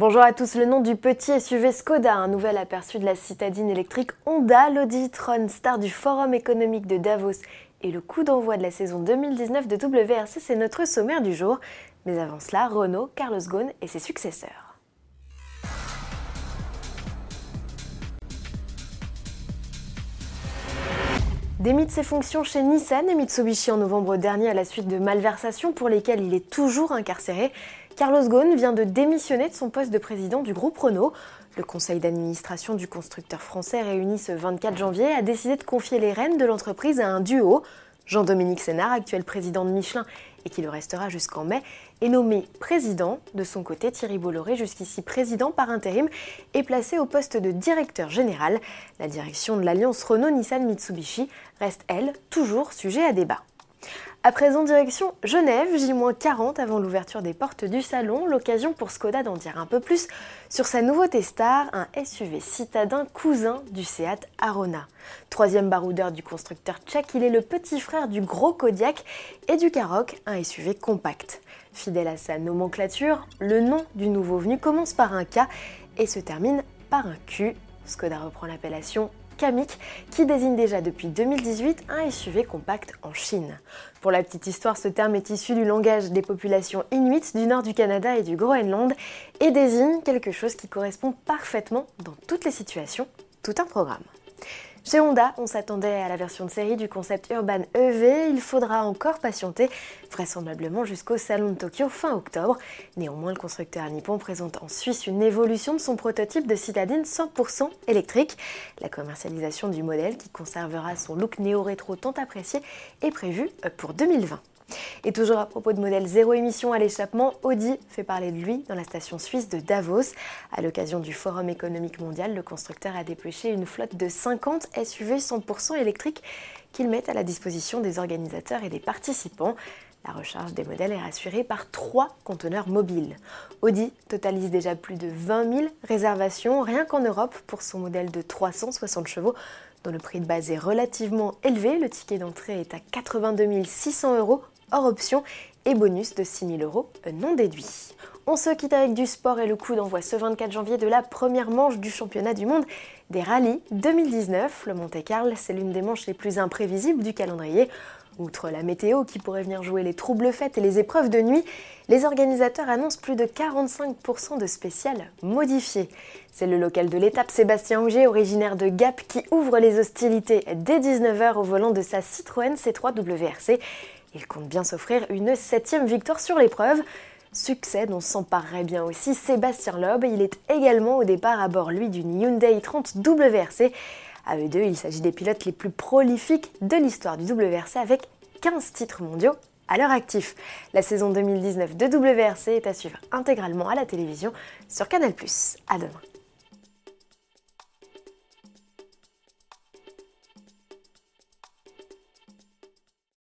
Bonjour à tous, le nom du petit SUV Skoda, un nouvel aperçu de la citadine électrique Honda, l'Audi Tron, star du Forum économique de Davos et le coup d'envoi de la saison 2019 de WRC, c'est notre sommaire du jour. Mais avant cela, Renault, Carlos Ghosn et ses successeurs. Démite ses fonctions chez Nissan et Mitsubishi en novembre dernier à la suite de malversations pour lesquelles il est toujours incarcéré. Carlos Ghosn vient de démissionner de son poste de président du groupe Renault. Le conseil d'administration du constructeur français réuni ce 24 janvier a décidé de confier les rênes de l'entreprise à un duo. Jean-Dominique Sénard, actuel président de Michelin et qui le restera jusqu'en mai, est nommé président. De son côté, Thierry Bolloré, jusqu'ici président par intérim, est placé au poste de directeur général. La direction de l'alliance Renault-Nissan-Mitsubishi reste, elle, toujours sujet à débat. À présent, direction Genève, J-40 avant l'ouverture des portes du salon, l'occasion pour Skoda d'en dire un peu plus sur sa nouveauté star, un SUV citadin cousin du Seat Arona. Troisième baroudeur du constructeur tchèque, il est le petit frère du gros Kodiak et du Karoq, un SUV compact. Fidèle à sa nomenclature, le nom du nouveau venu commence par un K et se termine par un Q. Skoda reprend l'appellation Qui désigne déjà depuis 2018 un SUV compact en Chine. Pour la petite histoire, ce terme est issu du langage des populations inuites du nord du Canada et du Groenland et désigne quelque chose qui correspond parfaitement dans toutes les situations, tout un programme. Chez Honda, on s'attendait à la version de série du concept Urban EV. Il faudra encore patienter, vraisemblablement jusqu'au salon de Tokyo fin octobre. Néanmoins, le constructeur nippon présente en Suisse une évolution de son prototype de citadine 100% électrique. La commercialisation du modèle, qui conservera son look néo-rétro tant apprécié, est prévue pour 2020. Et toujours à propos de modèle zéro émission à l'échappement, Audi fait parler de lui dans la station suisse de Davos. À l'occasion du Forum économique mondial, le constructeur a dépêché une flotte de 50 SUV 100% électriques qu'il met à la disposition des organisateurs et des participants. La recharge des modèles est assurée par trois conteneurs mobiles. Audi totalise déjà plus de 20 000 réservations rien qu'en Europe pour son modèle de 360 chevaux dont le prix de base est relativement élevé. Le ticket d'entrée est à 82 600 euros hors option et bonus de 6 000 euros non déduits. On se quitte avec du sport et le coup d'envoi ce 24 janvier de la première manche du championnat du monde des rallyes 2019. Le Monte Carlo, c'est l'une des manches les plus imprévisibles du calendrier. Outre la météo qui pourrait venir jouer les troubles fêtes et les épreuves de nuit, les organisateurs annoncent plus de 45% de spéciales modifiées. C'est le local de l'étape Sébastien Auger, originaire de Gap, qui ouvre les hostilités dès 19h au volant de sa Citroën C3 WRC. Il compte bien s'offrir une septième victoire sur l'épreuve. Succès dont s'emparerait bien aussi Sébastien Loeb. Il est également au départ à bord, lui, d'une Hyundai 30 WRC. À eux deux, il s'agit des pilotes les plus prolifiques de l'histoire du WRC avec 15 titres mondiaux à leur actif. La saison 2019 de WRC est à suivre intégralement à la télévision sur Canal+. À demain.